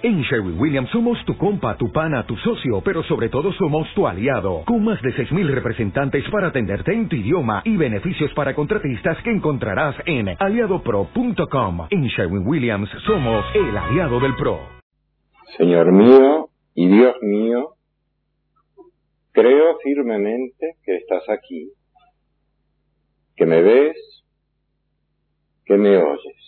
En Sherwin Williams somos tu compa, tu pana, tu socio, pero sobre todo somos tu aliado, con más de 6.000 representantes para atenderte en tu idioma y beneficios para contratistas que encontrarás en aliadopro.com. En Sherwin Williams somos el aliado del PRO. Señor mío y Dios mío, creo firmemente que estás aquí, que me ves, que me oyes.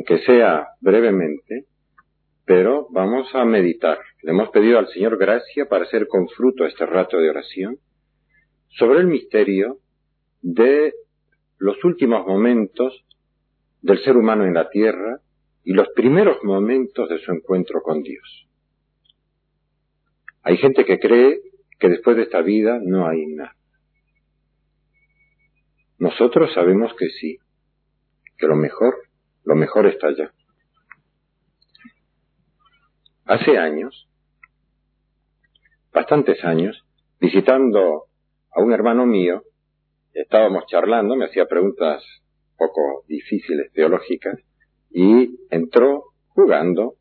Aunque sea brevemente, pero vamos a meditar. Le hemos pedido al Señor gracia para hacer con fruto este rato de oración sobre el misterio de los últimos momentos del ser humano en la tierra y los primeros momentos de su encuentro con Dios. Hay gente que cree que después de esta vida no hay nada. Nosotros sabemos que sí, que lo mejor lo mejor está allá. Hace años, bastantes años, visitando a un hermano mío, estábamos charlando, me hacía preguntas poco difíciles teológicas, y entró jugando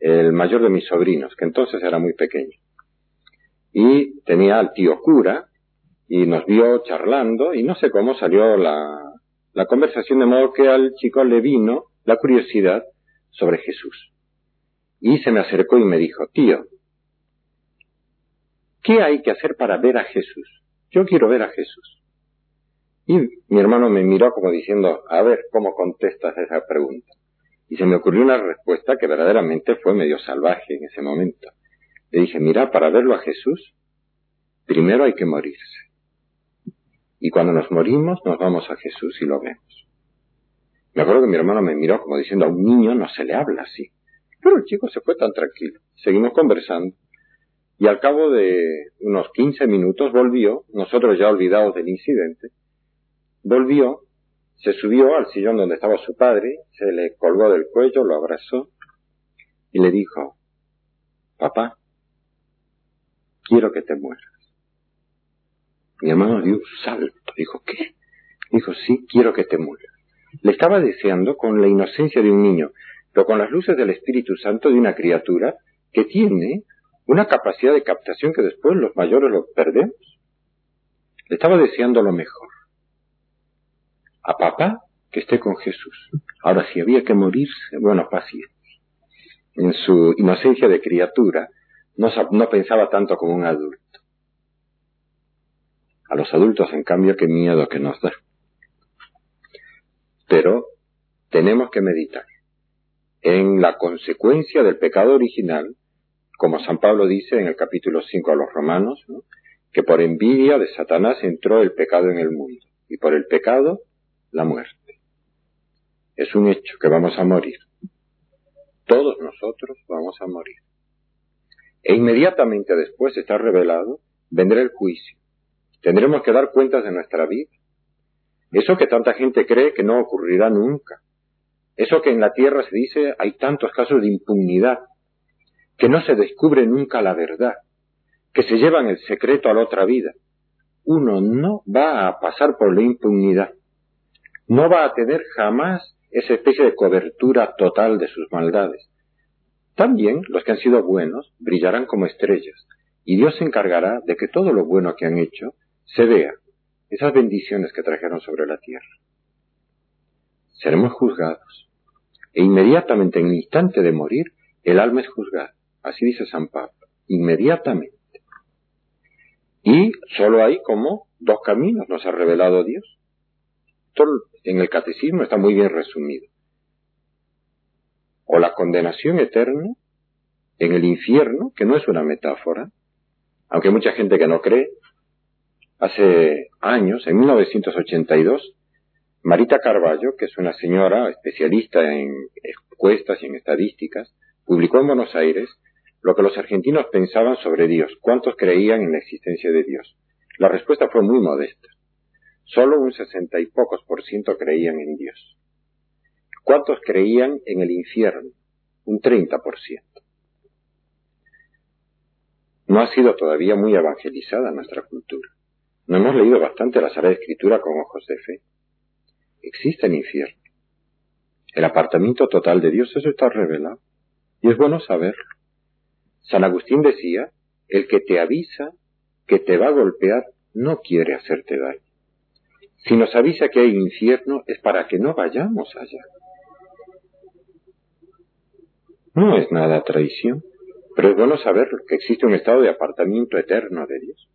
el mayor de mis sobrinos, que entonces era muy pequeño. Y tenía al tío cura, y nos vio charlando, y no sé cómo salió la, la conversación de modo que al chico le vino la curiosidad sobre Jesús. Y se me acercó y me dijo, tío, ¿qué hay que hacer para ver a Jesús? Yo quiero ver a Jesús. Y mi hermano me miró como diciendo, a ver, ¿cómo contestas esa pregunta? Y se me ocurrió una respuesta que verdaderamente fue medio salvaje en ese momento. Le dije, mira, para verlo a Jesús, primero hay que morirse. Y cuando nos morimos, nos vamos a Jesús y lo vemos. Me acuerdo que mi hermano me miró como diciendo a un niño no se le habla así. Pero el chico se fue tan tranquilo. Seguimos conversando. Y al cabo de unos 15 minutos volvió, nosotros ya olvidados del incidente, volvió, se subió al sillón donde estaba su padre, se le colgó del cuello, lo abrazó y le dijo, papá, quiero que te mueras. Mi hermano dio un salto. Dijo, ¿qué? Dijo, sí, quiero que te mueras. Le estaba deseando con la inocencia de un niño, pero con las luces del Espíritu Santo de una criatura que tiene una capacidad de captación que después los mayores lo perdemos. Le estaba deseando lo mejor. A papá que esté con Jesús. Ahora, si había que morirse, bueno, paciencia. En su inocencia de criatura, no, no pensaba tanto como un adulto. A los adultos, en cambio, qué miedo que nos da. Pero tenemos que meditar en la consecuencia del pecado original, como San Pablo dice en el capítulo 5 a los romanos, que por envidia de Satanás entró el pecado en el mundo, y por el pecado la muerte. Es un hecho que vamos a morir. Todos nosotros vamos a morir. E inmediatamente después está revelado, vendrá el juicio. Tendremos que dar cuentas de nuestra vida. Eso que tanta gente cree que no ocurrirá nunca. Eso que en la tierra se dice hay tantos casos de impunidad, que no se descubre nunca la verdad, que se llevan el secreto a la otra vida. Uno no va a pasar por la impunidad. No va a tener jamás esa especie de cobertura total de sus maldades. También los que han sido buenos brillarán como estrellas, y Dios se encargará de que todo lo bueno que han hecho se vea esas bendiciones que trajeron sobre la tierra. Seremos juzgados. E inmediatamente, en el instante de morir, el alma es juzgada. Así dice San Pablo. Inmediatamente. Y solo hay como dos caminos, nos ha revelado Dios. Todo en el catecismo está muy bien resumido. O la condenación eterna en el infierno, que no es una metáfora, aunque mucha gente que no cree hace años, en 1982, Marita Carballo, que es una señora especialista en encuestas y en estadísticas, publicó en Buenos Aires lo que los argentinos pensaban sobre Dios, cuántos creían en la existencia de Dios. La respuesta fue muy modesta. Solo un sesenta y pocos por ciento creían en Dios. ¿Cuántos creían en el infierno? Un treinta por ciento. No ha sido todavía muy evangelizada nuestra cultura. No hemos leído bastante la Sagrada Escritura con ojos de fe. Existe el infierno. El apartamiento total de Dios, eso está revelado. Y es bueno saberlo. San Agustín decía, el que te avisa que te va a golpear no quiere hacerte daño. Si nos avisa que hay infierno es para que no vayamos allá. No es nada traición, pero es bueno saber que existe un estado de apartamiento eterno de Dios.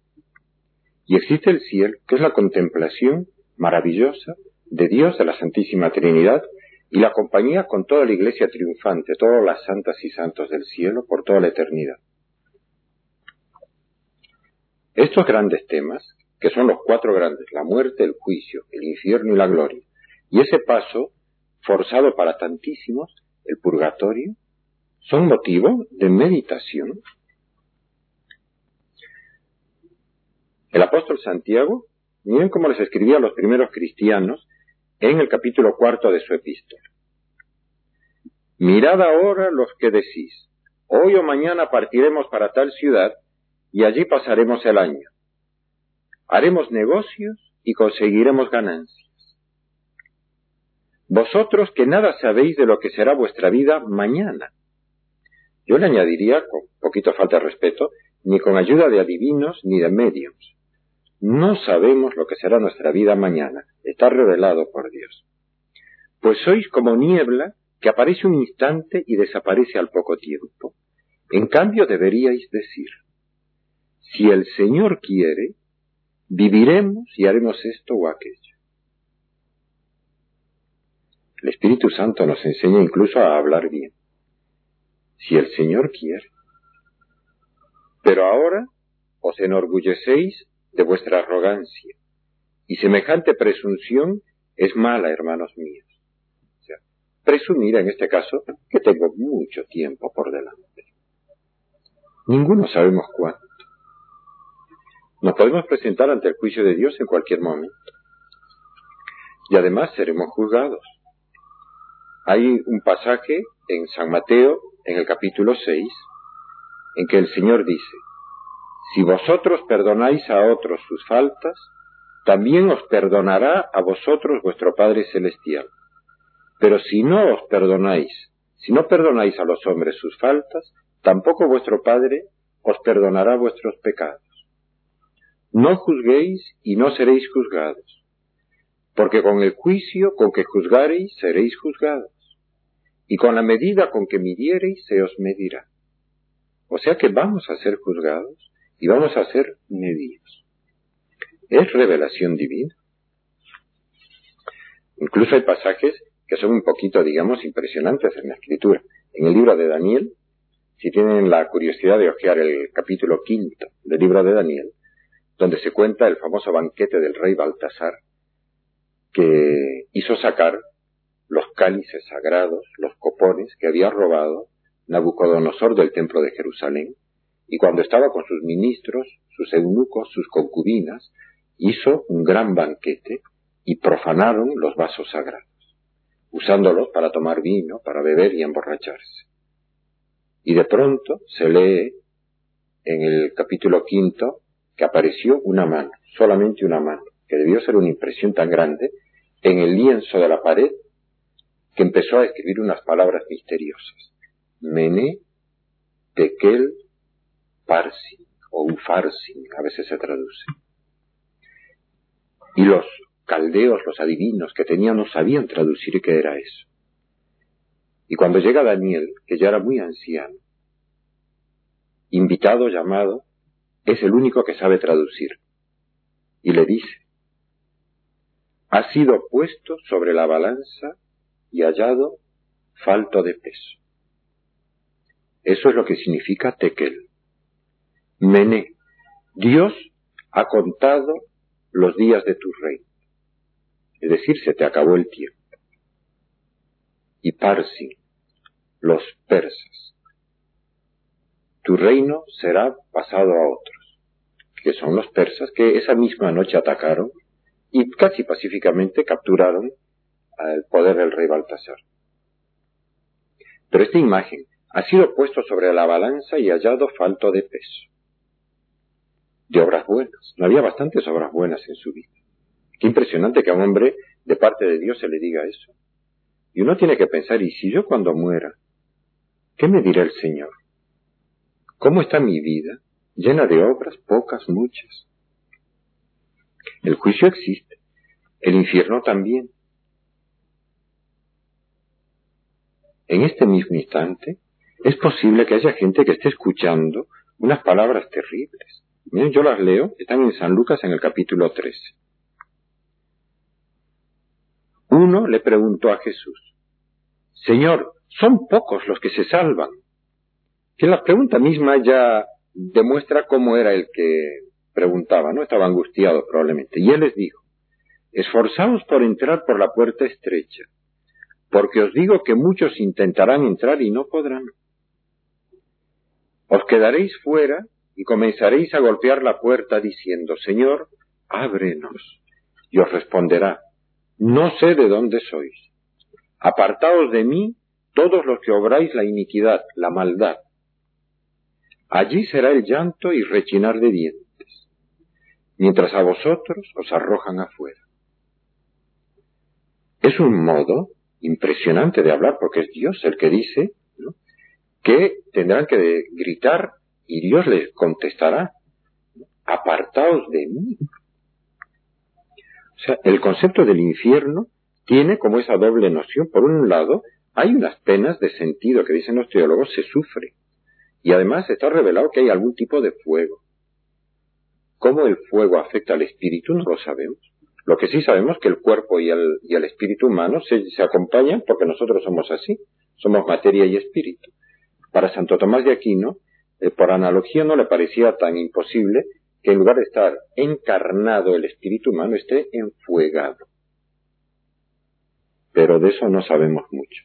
Y existe el cielo, que es la contemplación maravillosa de Dios, de la Santísima Trinidad, y la compañía con toda la iglesia triunfante, todas las santas y santos del cielo por toda la eternidad. Estos grandes temas, que son los cuatro grandes, la muerte, el juicio, el infierno y la gloria, y ese paso forzado para tantísimos, el purgatorio, son motivo de meditación. El apóstol Santiago, miren cómo les escribía a los primeros cristianos en el capítulo cuarto de su epístola. Mirad ahora los que decís, hoy o mañana partiremos para tal ciudad y allí pasaremos el año. Haremos negocios y conseguiremos ganancias. Vosotros que nada sabéis de lo que será vuestra vida mañana. Yo le añadiría, con poquito falta de respeto, ni con ayuda de adivinos ni de medios. No sabemos lo que será nuestra vida mañana, está revelado por Dios. Pues sois como niebla que aparece un instante y desaparece al poco tiempo. En cambio deberíais decir, si el Señor quiere, viviremos y haremos esto o aquello. El Espíritu Santo nos enseña incluso a hablar bien. Si el Señor quiere. Pero ahora os enorgullecéis de vuestra arrogancia. Y semejante presunción es mala, hermanos míos. O sea, presumir en este caso que tengo mucho tiempo por delante. Ninguno sabemos cuánto. Nos podemos presentar ante el juicio de Dios en cualquier momento. Y además seremos juzgados. Hay un pasaje en San Mateo, en el capítulo 6, en que el Señor dice, si vosotros perdonáis a otros sus faltas, también os perdonará a vosotros vuestro Padre Celestial. Pero si no os perdonáis, si no perdonáis a los hombres sus faltas, tampoco vuestro Padre os perdonará vuestros pecados. No juzguéis y no seréis juzgados, porque con el juicio con que juzgareis seréis juzgados, y con la medida con que midiereis se os medirá. O sea que vamos a ser juzgados y vamos a ser medios. Es revelación divina. Incluso hay pasajes que son un poquito, digamos, impresionantes en la escritura. En el libro de Daniel, si tienen la curiosidad de hojear el capítulo quinto del libro de Daniel, donde se cuenta el famoso banquete del rey Baltasar, que hizo sacar los cálices sagrados, los copones que había robado Nabucodonosor del templo de Jerusalén, y cuando estaba con sus ministros, sus eunucos, sus concubinas, hizo un gran banquete y profanaron los vasos sagrados, usándolos para tomar vino, para beber y emborracharse. Y de pronto se lee en el capítulo quinto que apareció una mano, solamente una mano, que debió ser una impresión tan grande, en el lienzo de la pared, que empezó a escribir unas palabras misteriosas. Mené, Tekel, Parsi o Ufarsin, a veces se traduce. Y los caldeos, los adivinos que tenían, no sabían traducir qué era eso. Y cuando llega Daniel, que ya era muy anciano, invitado, llamado, es el único que sabe traducir. Y le dice, ha sido puesto sobre la balanza y hallado falto de peso. Eso es lo que significa tekel. Mené, Dios ha contado los días de tu reino. es decir, se te acabó el tiempo. Y Parsi, los persas. Tu reino será pasado a otros, que son los persas que esa misma noche atacaron y casi pacíficamente capturaron al poder del rey Baltasar. Pero esta imagen ha sido puesto sobre la balanza y hallado falto de peso. De obras buenas. No había bastantes obras buenas en su vida. Qué impresionante que a un hombre de parte de Dios se le diga eso. Y uno tiene que pensar, ¿y si yo cuando muera, qué me dirá el Señor? ¿Cómo está mi vida? Llena de obras, pocas, muchas. El juicio existe, el infierno también. En este mismo instante, es posible que haya gente que esté escuchando unas palabras terribles. Yo las leo, están en San Lucas en el capítulo 13. Uno le preguntó a Jesús, Señor, son pocos los que se salvan. Que la pregunta misma ya demuestra cómo era el que preguntaba, ¿no? Estaba angustiado probablemente. Y él les dijo, esforzaos por entrar por la puerta estrecha, porque os digo que muchos intentarán entrar y no podrán. Os quedaréis fuera y comenzaréis a golpear la puerta diciendo, Señor, ábrenos. Y os responderá, no sé de dónde sois. Apartaos de mí todos los que obráis la iniquidad, la maldad. Allí será el llanto y rechinar de dientes, mientras a vosotros os arrojan afuera. Es un modo impresionante de hablar, porque es Dios el que dice que tendrán que gritar y Dios les contestará, apartaos de mí. O sea, el concepto del infierno tiene como esa doble noción. Por un lado, hay unas penas de sentido que dicen los teólogos, se sufre. Y además está revelado que hay algún tipo de fuego. ¿Cómo el fuego afecta al espíritu? No lo sabemos. Lo que sí sabemos es que el cuerpo y el, y el espíritu humano se, se acompañan porque nosotros somos así, somos materia y espíritu. Para Santo Tomás de Aquino, eh, por analogía no le parecía tan imposible que en lugar de estar encarnado el espíritu humano esté enfuegado. Pero de eso no sabemos mucho.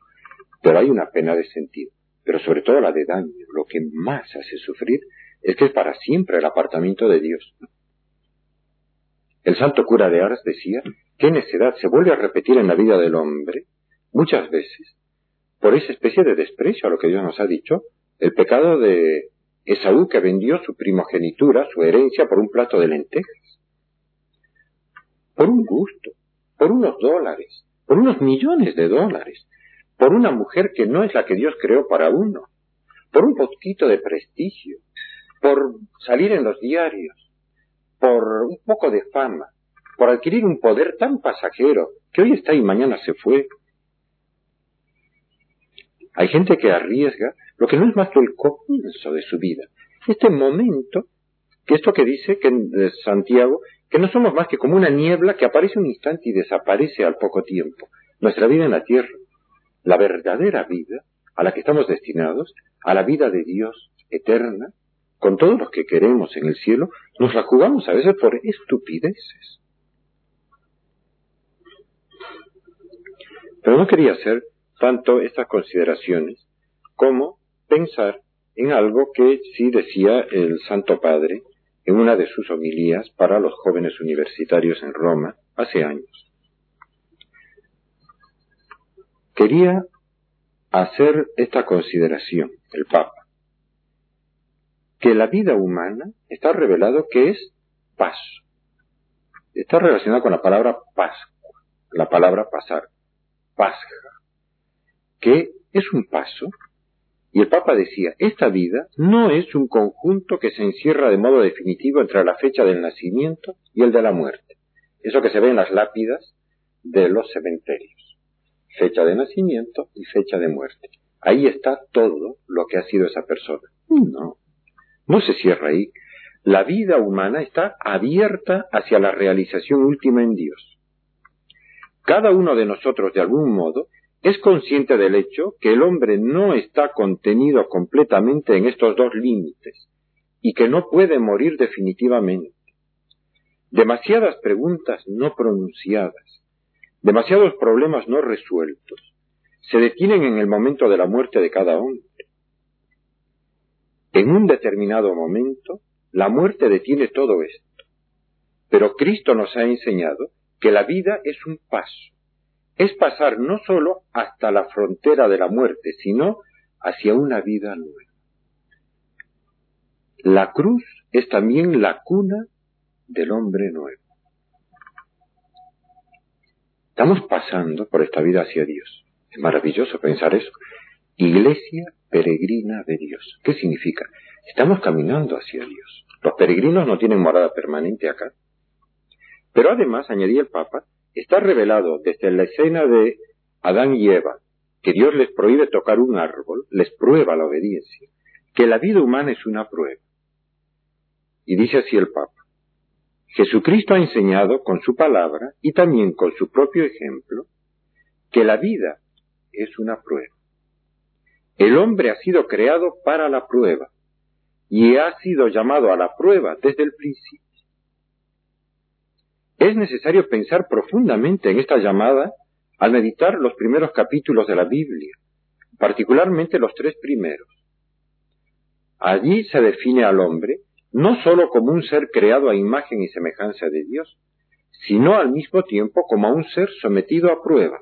Pero hay una pena de sentido, pero sobre todo la de daño. Lo que más hace sufrir es que es para siempre el apartamiento de Dios. El santo cura de Ars decía que necedad se vuelve a repetir en la vida del hombre muchas veces por esa especie de desprecio a lo que Dios nos ha dicho, el pecado de Esaú que vendió su primogenitura, su herencia, por un plato de lentejas, por un gusto, por unos dólares, por unos millones de dólares, por una mujer que no es la que Dios creó para uno, por un poquito de prestigio, por salir en los diarios, por un poco de fama, por adquirir un poder tan pasajero que hoy está y mañana se fue. Hay gente que arriesga lo que no es más que el comienzo de su vida. Este momento, que esto que dice que Santiago, que no somos más que como una niebla que aparece un instante y desaparece al poco tiempo. Nuestra vida en la tierra, la verdadera vida a la que estamos destinados, a la vida de Dios eterna, con todos los que queremos en el cielo, nos la jugamos a veces por estupideces. Pero no quería hacer tanto estas consideraciones como pensar en algo que sí decía el Santo Padre en una de sus homilías para los jóvenes universitarios en Roma hace años. Quería hacer esta consideración, el Papa que la vida humana está revelado que es paso. Está relacionada con la palabra Pascua, la palabra pasar, Pasja, que es un paso. Y el Papa decía, esta vida no es un conjunto que se encierra de modo definitivo entre la fecha del nacimiento y el de la muerte. Eso que se ve en las lápidas de los cementerios. Fecha de nacimiento y fecha de muerte. Ahí está todo lo que ha sido esa persona. No, no se cierra ahí. La vida humana está abierta hacia la realización última en Dios. Cada uno de nosotros, de algún modo, es consciente del hecho que el hombre no está contenido completamente en estos dos límites y que no puede morir definitivamente. Demasiadas preguntas no pronunciadas, demasiados problemas no resueltos, se detienen en el momento de la muerte de cada hombre. En un determinado momento, la muerte detiene todo esto. Pero Cristo nos ha enseñado que la vida es un paso. Es pasar no solo hasta la frontera de la muerte, sino hacia una vida nueva. La cruz es también la cuna del hombre nuevo. Estamos pasando por esta vida hacia Dios. Es maravilloso pensar eso. Iglesia peregrina de Dios. ¿Qué significa? Estamos caminando hacia Dios. Los peregrinos no tienen morada permanente acá. Pero además, añadía el Papa, está revelado desde la escena de Adán y Eva, que Dios les prohíbe tocar un árbol, les prueba la obediencia, que la vida humana es una prueba. Y dice así el Papa, Jesucristo ha enseñado con su palabra y también con su propio ejemplo que la vida es una prueba. El hombre ha sido creado para la prueba y ha sido llamado a la prueba desde el principio. Es necesario pensar profundamente en esta llamada al meditar los primeros capítulos de la Biblia, particularmente los tres primeros. Allí se define al hombre no sólo como un ser creado a imagen y semejanza de Dios, sino al mismo tiempo como a un ser sometido a prueba,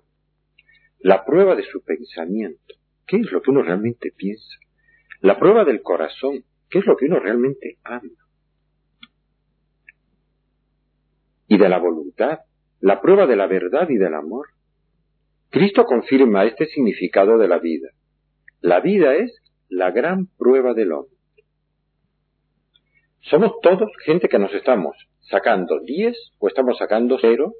la prueba de su pensamiento, qué es lo que uno realmente piensa, la prueba del corazón, qué es lo que uno realmente ama, y de la voluntad, la prueba de la verdad y del amor. Cristo confirma este significado de la vida. La vida es la gran prueba del hombre. Somos todos gente que nos estamos sacando 10 o estamos sacando cero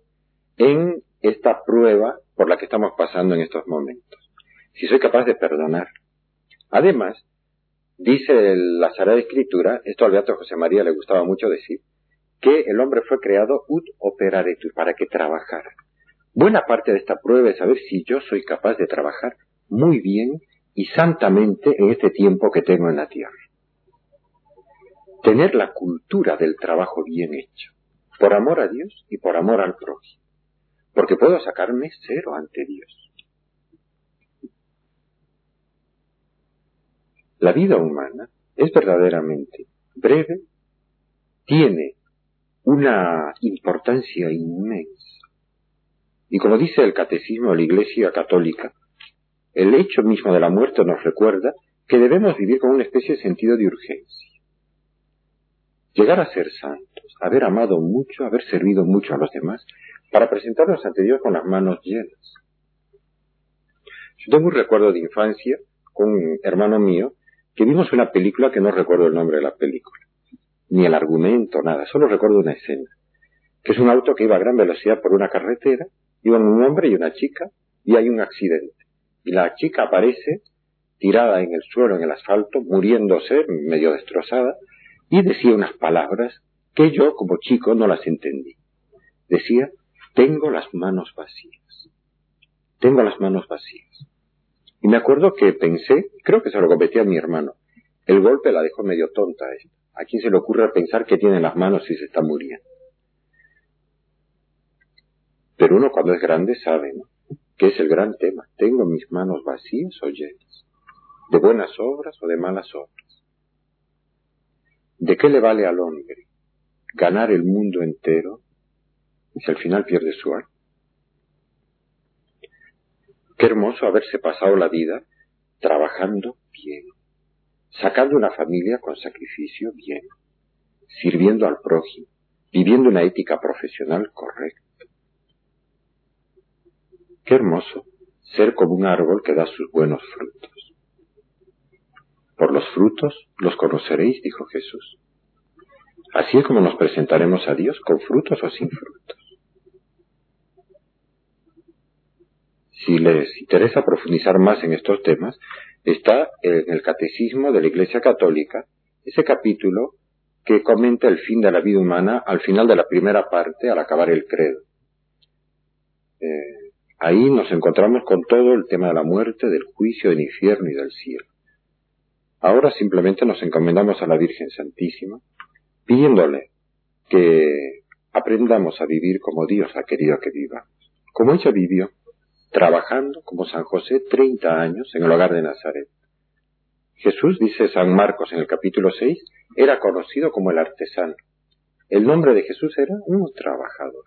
en esta prueba por la que estamos pasando en estos momentos. Si soy capaz de perdonar. Además, dice la Sagrada Escritura, esto al Beato José María le gustaba mucho decir, que el hombre fue creado ut operaretur, para que trabajara. Buena parte de esta prueba es saber si yo soy capaz de trabajar muy bien y santamente en este tiempo que tengo en la tierra. Tener la cultura del trabajo bien hecho, por amor a Dios y por amor al prójimo, porque puedo sacarme cero ante Dios. La vida humana es verdaderamente breve, tiene una importancia inmensa. Y como dice el catecismo de la Iglesia Católica, el hecho mismo de la muerte nos recuerda que debemos vivir con una especie de sentido de urgencia. Llegar a ser santos, haber amado mucho, haber servido mucho a los demás, para presentarnos ante Dios con las manos llenas. Yo tengo un recuerdo de infancia con un hermano mío que vimos una película que no recuerdo el nombre de la película ni el argumento, nada, solo recuerdo una escena, que es un auto que iba a gran velocidad por una carretera, iban un hombre y una chica, y hay un accidente. Y la chica aparece tirada en el suelo, en el asfalto, muriéndose, medio destrozada, y decía unas palabras que yo, como chico, no las entendí. Decía, tengo las manos vacías. Tengo las manos vacías. Y me acuerdo que pensé, creo que se lo competía a mi hermano, el golpe la dejó medio tonta esta. ¿A quién se le ocurre pensar que tiene las manos si se está muriendo? Pero uno cuando es grande sabe. Que es el gran tema. ¿Tengo mis manos vacías o llenas? ¿De buenas obras o de malas obras? ¿De qué le vale al hombre ganar el mundo entero si al final pierde su alma? Qué hermoso haberse pasado la vida trabajando bien, sacando una familia con sacrificio bien, sirviendo al prójimo, viviendo una ética profesional correcta. Qué hermoso ser como un árbol que da sus buenos frutos. Por los frutos los conoceréis, dijo Jesús. Así es como nos presentaremos a Dios, con frutos o sin frutos. Si les interesa profundizar más en estos temas, está en el Catecismo de la Iglesia Católica, ese capítulo que comenta el fin de la vida humana al final de la primera parte, al acabar el credo. Eh, ahí nos encontramos con todo el tema de la muerte, del juicio, del infierno y del cielo. Ahora simplemente nos encomendamos a la Virgen Santísima, pidiéndole que aprendamos a vivir como Dios ha querido que vivamos como ella vivió, trabajando como San José 30 años en el hogar de Nazaret. Jesús, dice San Marcos en el capítulo 6, era conocido como el artesano. El nombre de Jesús era un trabajador.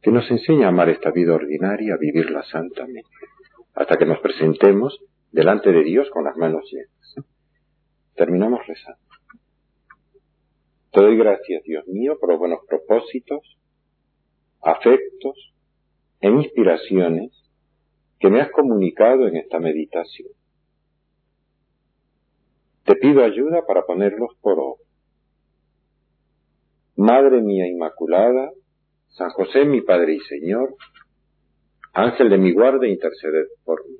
Que nos enseña a amar esta vida ordinaria, a vivirla santamente, hasta que nos presentemos delante de Dios con las manos llenas. Terminamos rezando. Te doy gracias, Dios mío, por los buenos propósitos, afectos e inspiraciones que me has comunicado en esta meditación. Te pido ayuda para ponerlos por obra. Madre mía Inmaculada, San José mi Padre y Señor, Ángel de mi guarda, interceded por mí.